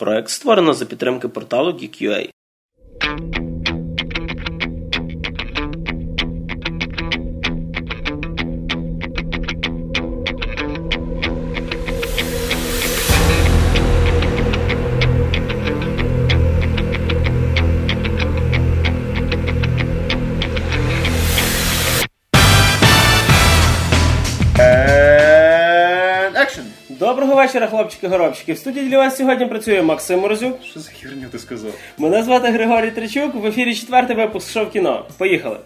Проект створено за підтримки порталу Geek.ua. вечора, хлопчики-горобчики. В студії для вас сьогодні працює Максим Морозюк. Що за херню ти сказав? Мене звати Григорій Тричук. В ефірі четвертий випуск шоу кіно. Поїхали.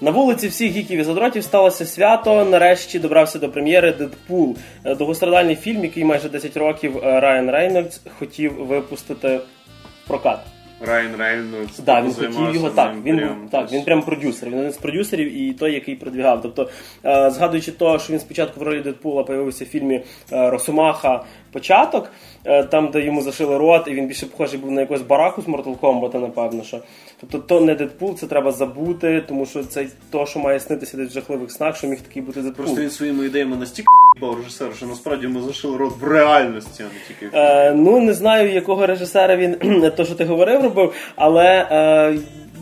На вулиці всіх гіків і задротів сталося свято. Нарешті добрався до прем'єри Дедпул. Е, Довгострадальний фільм, який майже 10 років е, Райан Рейнольдс хотів випустити в прокат. Райан Рейнольдс. Да, він хотів його так. Він прям, так, він прям продюсер. Він один з продюсерів і той, який продвігав. Тобто, е, згадуючи того, що він спочатку в ролі Дедпула появився в фільмі е, Росомаха Початок, е, там, де йому зашили рот, і він більше похожий був на якогось бараку з Mortal Kombat, напевно. що. Тобто, то не Дедпул, це треба забути, тому що це то, що має снитися десь в жахливих снах, що міг такий бути Дедпул. Просто він своїми ідеями настільки бав режисер, що насправді ми зашили рот в реальності, а не тільки. Е, ну, не знаю, якого режисера він то, що ти говорив, робив, але е,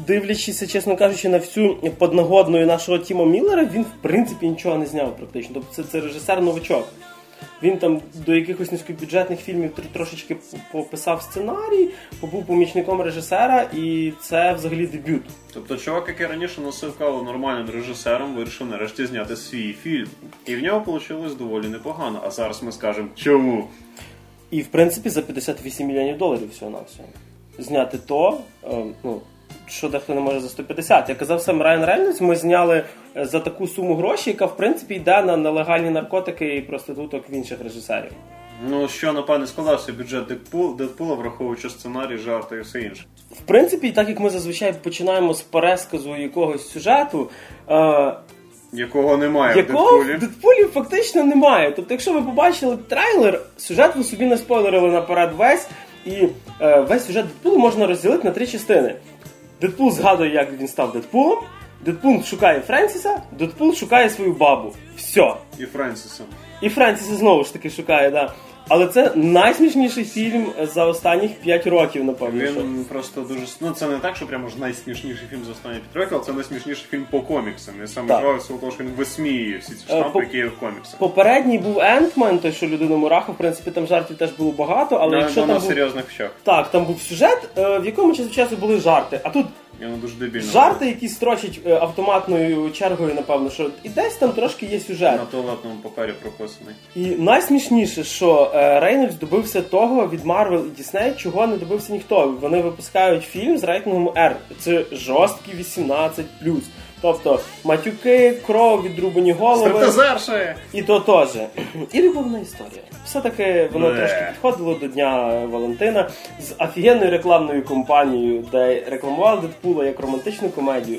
дивлячись, чесно кажучи, на всю подногодну нашого Тіма Міллера, він в принципі нічого не зняв практично. Тобто це, це режисер новачок. Він там до якихось низькобюджетних фільмів трошечки пописав сценарій, побув помічником режисера, і це взагалі дебют. Тобто чувак, який раніше носив каву нормальним режисером, вирішив нарешті зняти свій фільм. І в нього вийшло доволі непогано. А зараз ми скажемо чому. І в принципі за 58 мільйонів доларів всього на всього. Зняти то, е, ну, що дехто не може за 150. Як казав сам Райан Рейнольдс, ми зняли за таку суму грошей, яка в принципі йде на нелегальні наркотики і проституток в інших режисерів. Ну що, напевне, складався бюджет Дедпул, Дедпула, враховуючи сценарій, жарти і все інше. В принципі, так як ми зазвичай починаємо з пересказу якогось сюжету, е, Якого немає якого в в Дедпулі. Дедпулі фактично немає. Тобто, якщо ви побачили трейлер, сюжет ви собі не спойлерили наперед весь, і е, весь сюжет Дедпулу можна розділити на три частини. Дедпул згадує, як він став Дедпулом, Дедпул шукає Френсіса, Дедпул шукає свою бабу. Все. І Френсіса. І Френсіса знову ж таки шукає, да. Але це найсмішніший фільм за останніх 5 років, напевно. що. Він просто дуже ну це не так, що прямо ж найсмішніший фільм за останні п'ять років, але це найсмішніший фільм по коміксам. І саме Так. жвавий того, що він висміює всі ці Е, штампи, по- які є в коміксах. Попередній був Ant-Man, той, що людина мураха, в принципі, там жартів теж було багато, але Але якщо на там був... серйозних щах. Так, там був сюжет, е, в якому час від часу були жарти. А тут І воно дуже дебільно. жарти, які строчать е, автоматною чергою, напевно, що і десь там трошки є сюжет. На туалетному папері прописаний. І найсмішніше, що е, Рейнольдс добився того від Марвел і Дісней, чого не добився ніхто. Вони випускають фільм з рейтингом R. Це жорсткий 18+. Тобто матюки, кров, відрубані голови. Стриптизерші! І то теж. І любовна історія. Все-таки воно Бле. трошки підходило до Дня Валентина з офігенною рекламною кампанією, де рекламували Дедпула як романтичну комедію.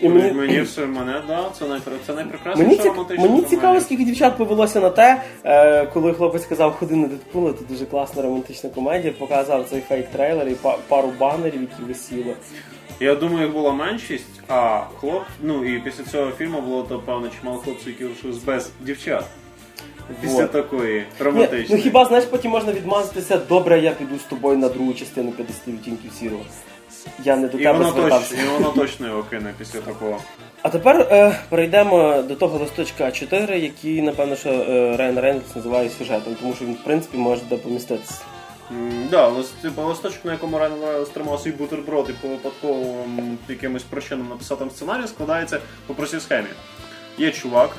І Мені, мені, все мене, да, це, найпри... це найпрекрасніша мені, цік... мені цікаво, скільки дівчат повелося на те, е, коли хлопець сказав, ходи на Дедпула, це дуже класна романтична комедія, показав цей фейк-трейлер і па- пару банерів, які висіли. Я думаю, їх була меншість, а хлоп, ну і після цього фільму було то певно чимало хлопців, які лишились без дівчат. Після Вот. такої Ні, ну хіба знаєш, потім можна відмазатися, добре, я піду з тобою на другу частину 50 відтінків сірого. Я не до І тебе звертався. і воно точно його кине після такого. А тепер е, перейдемо до того листочка А4, який, напевно, що е, Райан Рейнольдс називає сюжетом, тому що він, в принципі, може де поміститися. Да, типу, листочок, на якому Райан стримав свій бутерброд і по випадковим якимось причинам написав там сценарій, складається по простій схемі. Є чувак,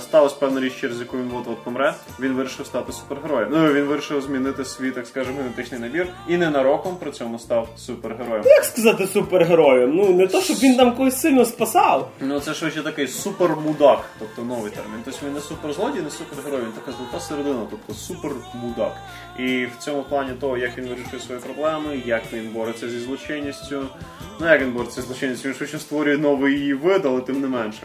сталася певна річ, через яку він от-от помре, він вирішив стати супергероєм. Ну, він вирішив змінити свій, так скажемо, генетичний набір і ненароком при цьому став супергероєм. Як сказати супергероєм? Ну, не то, щоб він там когось сильно спасав. Ну, це швидше такий супермудак, тобто новий термін. Тобто він не суперзлодій, не супергерой, він така золота середина, тобто супермудак. І в цьому плані того, як він вирішує свої проблеми, як він бореться зі злочинністю. Ну як він бореться зі злочинністю, він швидше створює новий її вид, але тим не менше.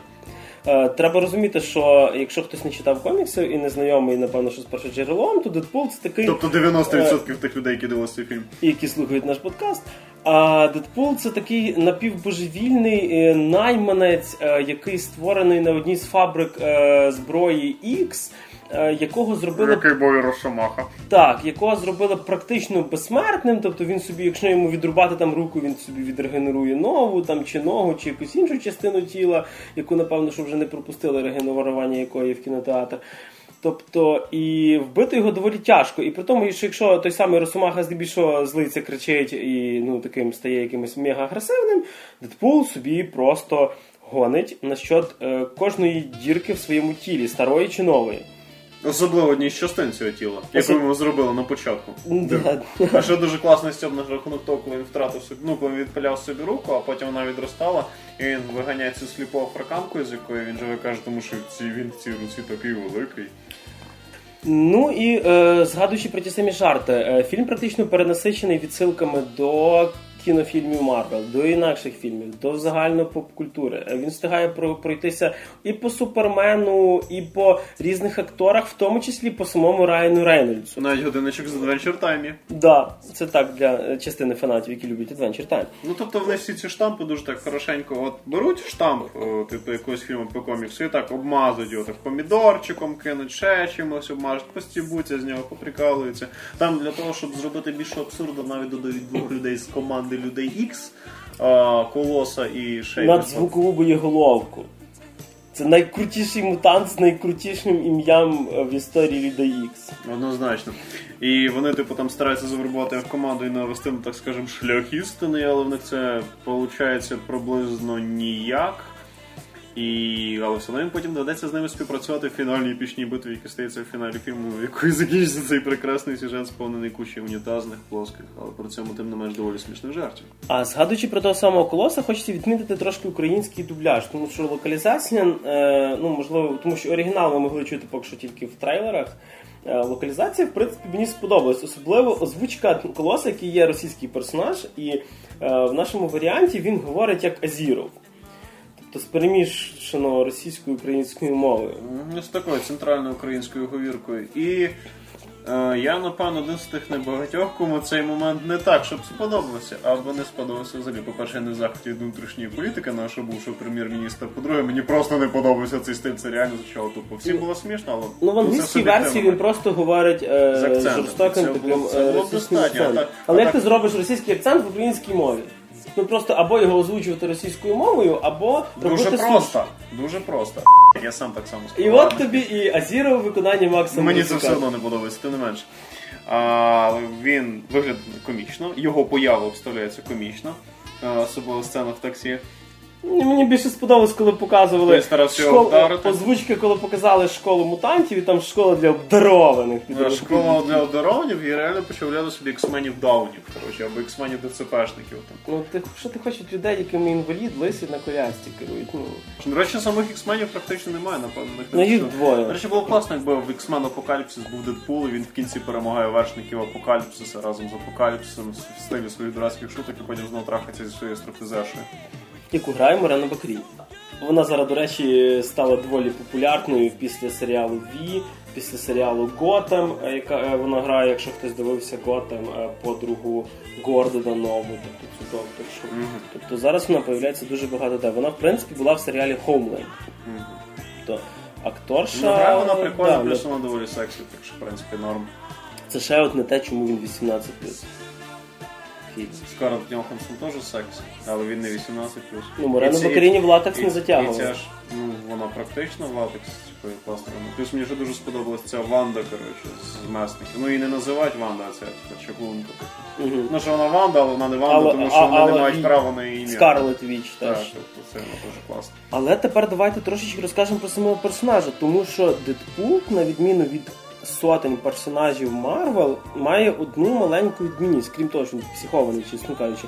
Е, треба розуміти, що якщо хтось не читав комікси і не знайомий, напевно, що з першоджерелом, то Дедпул це такий. Тобто 90% тих людей, які дивилися цей фільм. які слухають наш подкаст. А Дедпул це такий напівбожевільний е, найманець, е, який створений на одній з фабрик е, зброї X. е, якого зробили Який бой Росомаха. так, якого зробили практично безсмертним, тобто він собі, якщо йому відрубати там руку, він собі відрегенерує ногу там, чи ногу, чи якусь іншу частину тіла, яку, напевно, що вже не пропустили регенерування якої в кінотеатр. Тобто, і вбити його доволі тяжко. І при тому, що якщо той самий Росомаха здебільшого злиться, кричить і ну, таким стає якимось мега-агресивним, Дедпул собі просто гонить насчет е, кожної дірки в своєму тілі, старої чи нової. Особливо одній з частин цього тіла, яку ми зробили на початку. Да. А ще дуже класний стьоб на рахунок того, коли він втратив собі, ну, коли він відпиляв собі руку, а потім вона відростала, і він виганяє цю сліпу африканку, з якої він живе, каже, тому що ці, він в цій руці такий великий. Ну і е, згадуючи про ті самі жарти, е, фільм практично перенасичений відсилками до кінофільмів Марвел, до інакших фільмів, до загальної поп-культури. Е, Він встигає про- пройтися і по Супермену, і по різних акторах, в тому числі по самому Райану Рейнольдсу. Навіть годиночок з Adventure Time. Да, це так для е, частини фанатів, які люблять Adventure Time. Ну тобто вони всі ці штампи дуже так хорошенько от беруть штамп, о, типу якогось фільму по коміксу, і так обмазують його так помідорчиком, кинуть ще чимось, обмажуть, постібуться з нього, поприкалуються. Там для того, щоб зробити більше абсурду, навіть додають двох людей з команди людей X, Колоса і Шейна. Надзвукову боєголовку. Це найкрутіший мутант з найкрутішим ім'ям е, в історії Людей Ікс. Однозначно. І вони, типу, там стараються завербувати в команду і навести, ну, так скажемо, шлях істини, але в них це виходить приблизно ніяк. І... Але все одно потім доведеться з ними співпрацювати в фінальній епічній битві, яка стається в фіналі фільму, якою закінчиться цей прекрасний сюжет, сповнений кучі унітазних, плоских, але при цьому тим не менш доволі смішних жартів. А згадуючи про того самого колоса, хочеться відмітити трошки український дубляж, тому що локалізація, е, ну можливо, тому що оригінал ми могли чути поки що тільки в трейлерах. Е, Локалізація, в принципі, мені сподобалась. Особливо озвучка колоса, який є російський персонаж, і е, в нашому варіанті він говорить як Азіров. Тобто з перемішаного російською українською мовою. З такою центральною українською говіркою. І е, я, напевно, один з тих небагатьох, кому цей момент не так, щоб сподобався, або не сподобався взагалі. По-перше, я не в внутрішньої політики нашого бувшого прем'єр-міністра. По-друге, мені просто не подобався цей стиль, це реально звучало тупо. Всім було смішно, але Ну, в англійській версії він просто говорить е, З акцентом. жорстоким Це таким це е, було б російським достатньо, акцентом. так. Але як ти зробиш російський акцент в українській мові? Ну просто або його озвучувати російською мовою, або Дуже робити просто. Дуже просто. Я сам так само І от тобі і Азіров виконання Макса Мені це все одно не подобається, тим не менше. А, він виглядає комічно, його поява обставляється комічно, е, особливо сцена в таксі. Ні, Мені більше сподобалось, коли показували Він школу, озвучки, коли показали школу мутантів, і там школа для обдарованих. Школа для одарованів і реально почав собі іксменів даунів, коротше, або іксменів ДЦПшників. Там. Ну ти що ти хочеш людей, якими інвалід, лисі на колясці керують? Ну, До речі, самих іксменів практично немає, напевно. ну їх не До речі, було класно, якби в X-Men Апокаліпсис був Дедпул, і він в кінці перемагає вершників Апокаліпсиса разом з Апокаліпсисом в стилі своїх дурацьких шуток і потім знову трахається зі своєю строфізешою. Яку грає Морена Бакрій. Вона зараз, до речі, стала доволі популярною після серіалу Ві, після серіалу Готэм, е, яка е, вона грає, якщо хтось дивився Готэм, е, подругу Гордона Нову, тобто цю докторшу. Тобто зараз вона появляється дуже багато де. Вона, в принципі, була в серіалі Homeland. Тобто акторша. Ну, грає вона прикольно, да, плюс вона доволі сексі, так що, в принципі, норм. Це ще от не те, чому він 18 Фільм. Скарлетт Йоханссон теж сексі, але він не 18 плюс. Ну, це- Бакаріні в латекс і- не І ця ж, ну, вона практично в латекс, типу, класно. вона. Плюс мені ще дуже сподобалась ця Ванда, коротше, з месників. Ну, її не називають Ванда, а це типу, чаклунка. Мгм. Ну, що вона Ванда, але вона не Ванда, Але- тому що а- вони не мають права на її ім'я. Scarlet Witch Так, теж. тобто це вона дуже класно. Але тепер давайте трошечки розкажемо про самого персонажа, тому що Дедпул, на відміну від сотень персонажів Марвел, має одну маленьку відмінність, крім того, що він психований, чесно кажучи.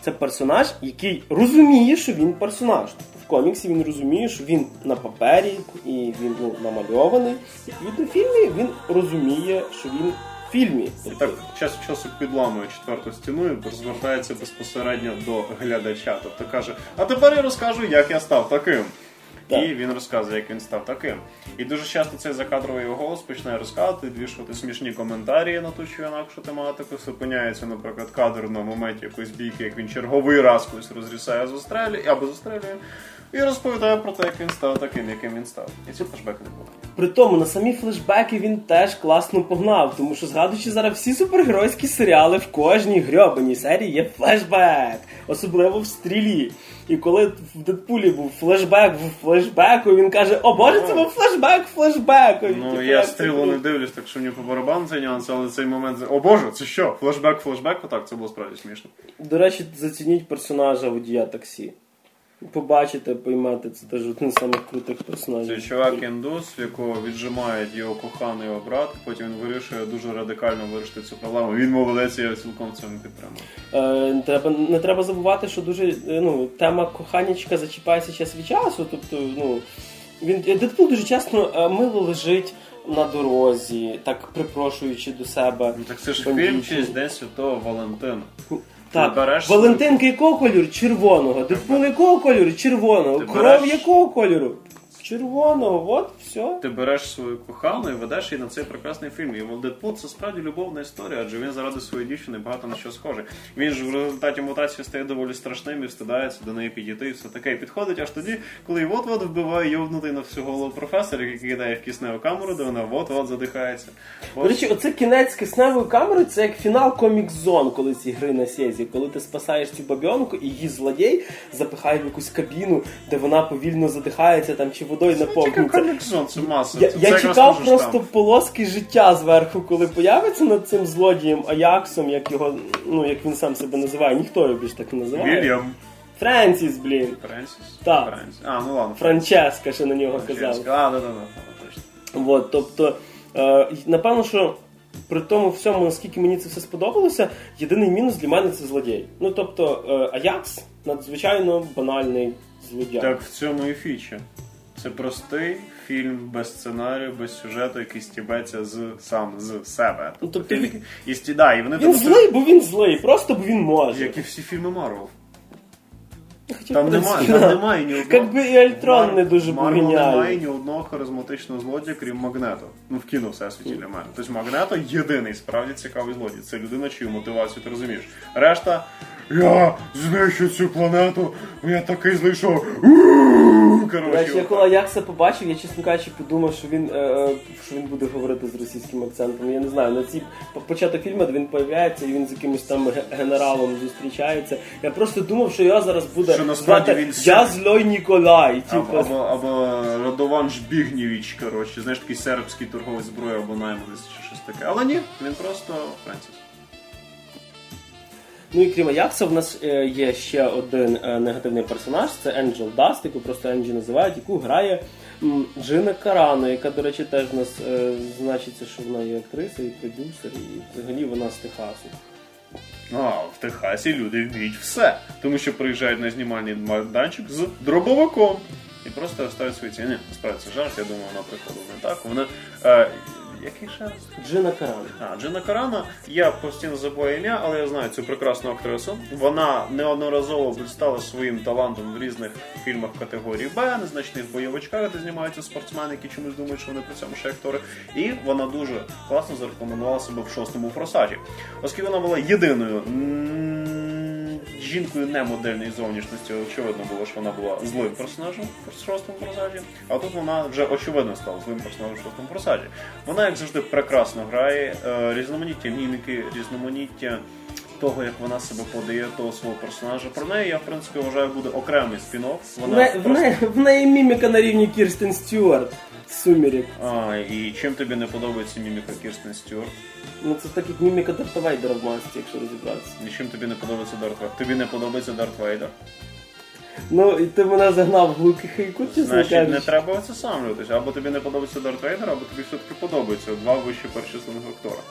Це персонаж, який розуміє, що він персонаж. В коміксі він розуміє, що він на папері і він ну, намальований. Відповідно, в фільмі він розуміє, що він в фільмі. І так час від часу підламує четверту стіну і розвертається безпосередньо до глядача. Тобто каже: А тепер я розкажу, як я став таким. Так. І він розказує, як він став таким. І дуже часто цей закадровий його голос починає розказувати, двішувати смішні коментарі на ту чи інакшу тематику. Зупиняється, наприклад, кадр на моменті якоїсь бійки, як він черговий раз когось розрізає з Австралії або застрелює. І розповідає про те, як він став таким, яким він став. І ці флешбеки не були. При тому на самі флешбеки він теж класно погнав, тому що згадуючи зараз всі супергеройські серіали, в кожній грьобаній серії є флешбек, особливо в стрілі. І коли в Дедпулі був флешбек в флешбеку, він каже: О Боже, це був флешбек флешбеку. Ну, типу, я стрілу не дивлюсь, так що мені по барабану цей нюанс, але цей момент. О боже, це що? Флешбек, флешбек? Отак, це було справді смішно. До речі, зацініть персонажа водія таксі. Побачите, поймете, це теж один з самих крутих Це чувак індус, в якого віджимають його коханий його брат, потім він вирішує дуже радикально вирішити цю проблему. Він молодець, я цілком в цьому підтримую. Е, треба, не треба забувати, що дуже е, ну, тема коханічка зачіпається час від часу. Тобто, ну, він Дедпул дуже часто е, мило лежить на дорозі, так припрошуючи до себе. Ну так це ж фільм честь День Святого Валентина. Так, береш Валентинка якого кольору? Червоного. Дедпул якого кольору? Червоного. Ти Кров береш- якого кольору? Червоного, от все. Ти береш свою кохану і ведеш її на цей прекрасний фільм. І Дедпул це справді любовна історія, адже він заради своєї дівчини багато на що схожий. Він ж в результаті мутації стає доволі страшним і встидається до неї підійти і все таке. І підходить аж тоді, коли от-от вбиває йовнутий на всю голову професор, який кидає в кисневу камеру, де вона от-от задихається. До речі, оце кінець кисневої камери, це як фінал Комік Зон, коли ці гри на сєзі, коли ти спасаєш цю бабьонку і її злодій запихає в якусь кабіну, де вона повільно задихається там чи водою наповнюється. Це маса. Я, Це я чекав просто там. полоски життя зверху, коли появиться над цим злодієм Аяксом, як його, ну як він сам себе називає, ніхто його більш так не називає. Вільям. Френсіс, блін. Френсіс? Так. Френсіс. А, ну ладно. Франческа, що на нього казали. А, да, да, да, точно. От, тобто, е, напевно, що при тому всьому, наскільки мені це все сподобалося, єдиний мінус для мене це злодій. Ну тобто, е, Аякс надзвичайно банальний злодій. Так в цьому і фіча. Це простий фільм без сценарію, без сюжету, який стібеться з сам з себе. Тобто, тобто Фільм, він- і стіда, і вони Він там- злий, бо він злий, просто бо він може. як і всі фільми Марвел. Там немає, там немає ні одного. Як би і Альтрон не дуже Марвел немає ні одного харизматичного злодія, крім Магнето. Ну, в кіно всесвіті для мене. Тобто Магнето єдиний справді цікавий злодій. Це людина, чию мотивацію ти розумієш. Решта. Я знищу цю планету, я такий у-у-у», Коротше, я коли Аякса побачив, я чесно кажучи, подумав, що він, е, е, що він буде говорити з російським акцентом. Я не знаю, на ці початок фільму, де він появляється і він з якимось там генералом зустрічається. Я просто думав, що його зараз буде Що насправді він Я злой Ніколай. Або, або, або Радован Жбігнєвіч, коротше, знаєш, такий сербський торговець зброї або найманець чи щось таке. Але ні, він просто Френсіс. Ну і крім Аякса, в нас е, є ще один е, негативний персонаж, це Енджел Даст, яку просто Енджі називають, яку грає Джина Карано, яка, до речі, теж в нас е, значиться, що вона і актриса, і продюсер, і взагалі вона з Техасу. А, в Техасі люди вміють все. Тому що приїжджають на знімальний майданчик з дробовиком. І просто ставлять свої ціни. Насправді це жарт, я думаю, вона приходила не так. Вона. Е, який ще? Джина Карано. А, Джина Карана, я постійно забуваю ім'я, але я знаю цю прекрасну актрису. Вона неодноразово блистала своїм талантом в різних фільмах категорії Б, незначних бойовичках, де знімаються спортсмени, які чомусь думають, що вони при цьому ще актори. І вона дуже класно зарекомендувала себе в шостому форсажі. Оскільки вона була єдиною жінкою немодельної зовнішності, очевидно було, що вона була злим персонажем в шостому форсажі. А тут вона вже очевидно стала злим персонажем в шостому форсажі. Вона, як завжди, прекрасно грає, е, різноманіття міміки, різноманіття того, як вона себе подає, того свого персонажа. Про неї я в принципі вважаю буде окремий спін-офф. Вона в, просто- не, в неї міміка на рівні Кірстен Стюарт. Сумірік. А, і чим тобі не подобається міміка Кірстен Стюарт? Ну це так як міміка Дарта Вейдера в масці, якщо розібратися. І чим тобі не подобається Дарт Вейдер? Тобі не подобається Дарт Вейдер? Ну і ти мене загнав в глухий хайку, чесно Значить, не кажучи. треба оцесамлюватися. Або тобі не подобається Дарт Вейдер, або тобі все-таки подобається два вищі перечислених актора.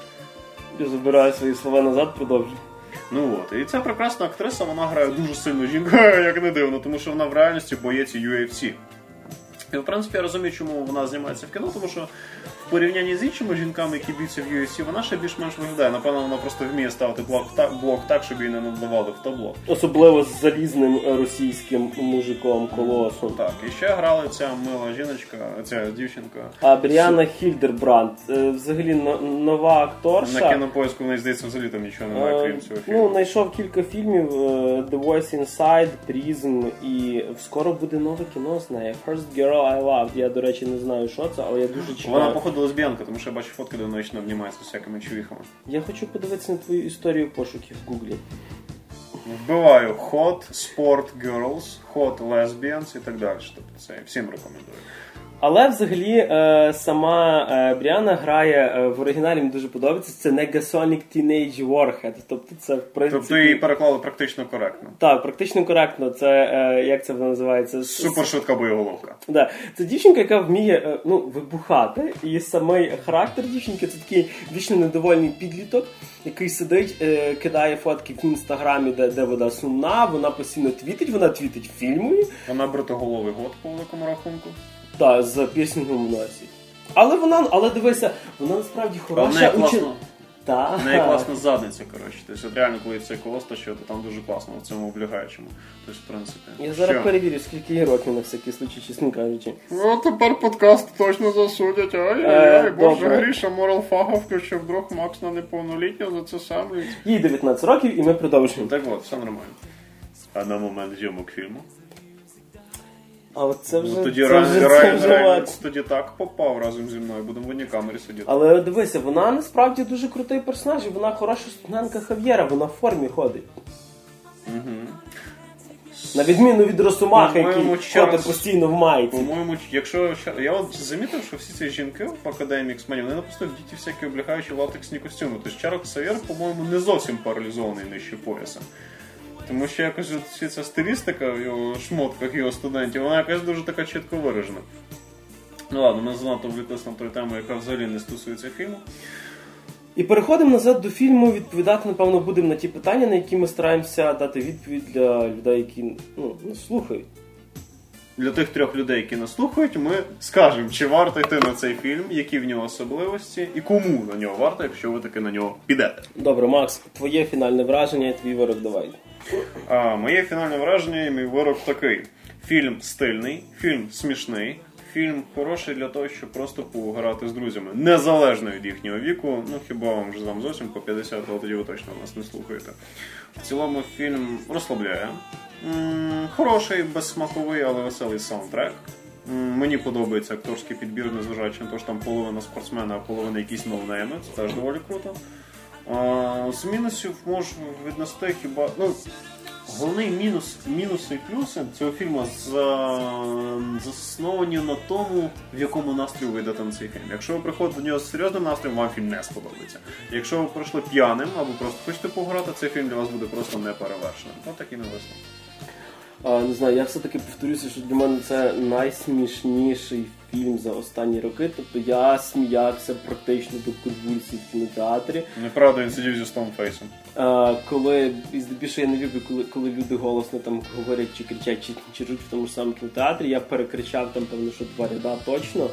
Я забираю свої слова назад, продовжуй. Ну от, і ця прекрасна актриса, вона грає дуже сильну жінку, як не дивно, тому що вона в реальності боєць UFC. І в принципі я розумію, чому вона знімається в кіно, тому що в порівнянні з іншими жінками, які б'ються в UFC, вона ще більш-менш виглядає. Напевно, вона просто вміє ставити блок так, блок так щоб її не надавали в табло. Особливо з залізним е, російським мужиком колосом. Так, і ще грала ця мила жіночка, ця дівчинка. А Бріана Хільдербранд, е, взагалі нова акторша. На кінопоиску в неї здається взагалі там нічого немає, Е, крім цього фільму. Ну, знайшов кілька фільмів The Voice Inside, Prism і скоро буде нове кіно з нею. First Girl I Loved. Я, до речі, не знаю, що це, але я дуже чекаю. Вона, походу, лесбіянка, тому що я бачу фотки, де вона вічно обнімається з всякими чувіхами. Я хочу подивитися на твою історію пошуків в Гуглі. Вбиваю hot, sport girls, hot lesbians і так далі. Тобто це я всім рекомендую. Але взагалі е, сама е, Бріана грає е, в оригіналі, мені дуже подобається. Це Negasonic Teenage Warhead. Тобто це в принципі. Тобто її переклали практично коректно. Так, практично коректно. Це як це воно називається? Супер швидка боєголовка. Да. Це дівчинка, яка вміє ну, вибухати. І самий характер дівчинки це такий вічно недовольний підліток, який сидить, кидає фотки в інстаграмі, де, де вона сумна, вона постійно твітить, вона твітить фільмою Вона бритоголовий год по великому рахунку. Та, з пірсингом в. Але вона, але дивися, вона насправді хороша класно, Та. в неї класна задниця, коротше. Тобто, реально, коли цей колос то там дуже класно в цьому облігаючому. Тобто, в принципі. Я зараз Що? перевірю, скільки їй років на всякий случай, чесно кажучи. Ну, тепер подкаст точно засудять. Е, Ай-яй-яй, боже. Гріша Морал Фага включив вдруг Макс на неповнолітнього за це саме. Їй 19 років, і ми продовжуємо. Так от, все нормально. А на момент зйомок фільму. А от це вже, Ну, тоді це Райан вже, це Райан вже Рейнольдс важко. тоді так попав разом зі мною. Будемо в одній камері сидіти. Але дивися, вона насправді дуже крутий персонаж, і вона хороша студентка Хав'єра, вона в формі ходить. На відміну від Росомаха, який ходить постійно в майці. По-моєму, якщо я от замітив, що всі ці жінки в академії X-Men, вони просто вдіті всякі облягаючі латексні костюми. Тобто Чарльз Савєр, по-моєму, не зовсім паралізований нижче пояса. Тому що якось от ця стилістика в його шмотках його студентів, вона якась дуже така чітко виражена. Ну ладно, ми занадто вліклися на ту тему, яка взагалі не стосується фільму. І переходимо назад до фільму. Відповідати, напевно, будемо на ті питання, на які ми стараємося дати відповідь для людей, які ну, нас слухають. Для тих трьох людей, які нас слухають, ми скажемо, чи варто йти на цей фільм, які в нього особливості, і кому на нього варто, якщо ви таки на нього підете. Добре, Макс, твоє фінальне враження, твій вирок давай. А, моє фінальне враження і мій вирок такий: фільм стильний, фільм смішний, фільм хороший для того, щоб просто пограти з друзями, незалежно від їхнього віку. Ну хіба вам вже вам зовсім по 50, але тоді ви точно нас не слухаєте. В цілому фільм розслабляє. Хороший, безсмаковий, але веселий саундтрек. Мені подобається акторський підбір, незважаючи на те, що там половина спортсмена, а половина якісь ноунейми. Це теж доволі круто. З мінусів можу віднести хіба. Ну, головний мінус, мінуси і плюси цього фільму за, засновані на тому, в якому настрій вийде на цей фільм. Якщо ви приходите до нього з серйозним настроєм, вам фільм не сподобається. Якщо ви прийшли п'яним або просто хочете пограти, цей фільм для вас буде просто неперевершеним. Ось такий не висновок. А, не знаю, я все-таки повторюся, що для мене це найсмішніший фільм за останні роки. Тобто я сміявся практично до конвульсій в кінотеатрі. Неправда, він сидів зі Стоунфейсом. А, коли і здебільшого я не люблю, коли, коли люди голосно там говорять чи кричать, чи, чи руть в тому ж самому кінотеатрі. Я перекричав там, певно, що два ряда точно.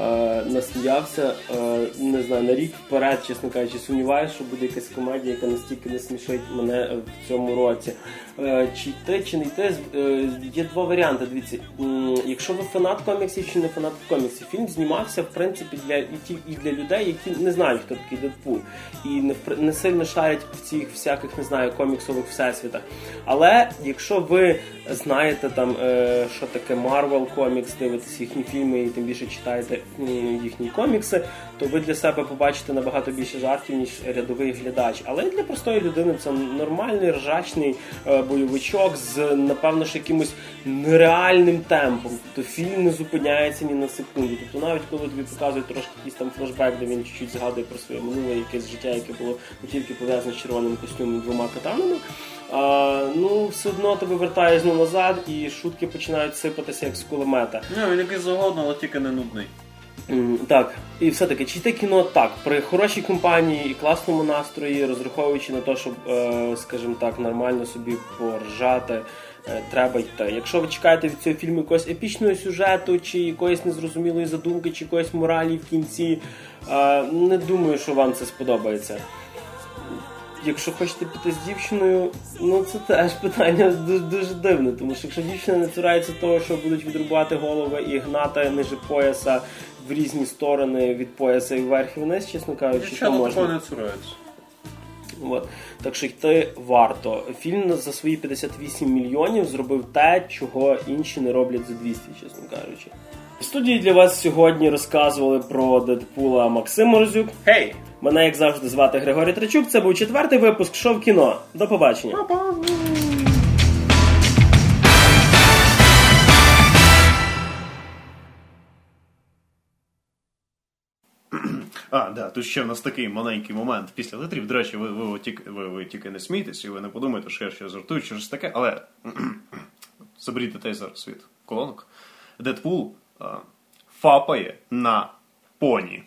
Е, насміявся, е, не знаю, на рік вперед, чесно кажучи, сумніваюся, що буде якась комедія, яка настільки не смішить мене в цьому році. Е, чи йти, чи не йти, е, є два варіанти. Дивіться, якщо ви фанат коміксів чи не фанат коміксів, фільм знімався в принципі для і, ті, і для людей, які не знають, хто такий Дедпул, і не, не сильно шарять в цих всяких, не знаю, коміксових всесвітах. Але якщо ви знаєте там, е, що таке Marvel комікс, дивитесь їхні фільми і тим більше читаєте їхні комікси, то ви для себе побачите набагато більше жартів, ніж рядовий глядач. Але для простої людини це нормальний ржачний бойовичок з напевно ж якимось нереальним темпом. Тобто фільм не зупиняється ні на секунду. Тобто навіть коли тобі показують трошки якийсь там флешбек, де він чуть-чуть згадує про своє минуле якесь життя, яке було не тільки пов'язане з червоним костюмом двома катанами. А, ну, все одно тебе вертає знову назад, і шутки починають сипатися як з кулемета. Ну, він який завгодно, але тільки не нудний. Так, і все-таки чи йти кіно так, при хорошій компанії і класному настрої, розраховуючи на те, щоб, е, скажімо так, нормально собі поржати, е, треба йти. Якщо ви чекаєте від цього фільму якогось епічного сюжету, чи якоїсь незрозумілої задумки, чи якоїсь моралі в кінці, е, не думаю, що вам це сподобається. Якщо хочете піти з дівчиною, ну це теж питання дуже, дуже дивне, тому що якщо дівчина не цурається того, що будуть відрубати голови і гнати ниже пояса в різні сторони від пояса і вверх і вниз, чесно кажучи, Дівчата можна. такого не. От. Так що йти варто. Фільм за свої 58 мільйонів зробив те, чого інші не роблять за 200, чесно кажучи. В студії для вас сьогодні розказували про Дедпула Максим Морозюк. Гей! Мене, як завжди, звати Григорій Трачук. Це був четвертий випуск Шоу кіно. До побачення. Па-па! А, да, тут ще в нас такий маленький момент після литрів. До речі, ви, ви, ви, ви тільки не смійтесь, і ви не подумаєте, що я ще жартую, чи щось таке, але заберіть дітей зараз від колонок. Дедпул а, фапає на поні.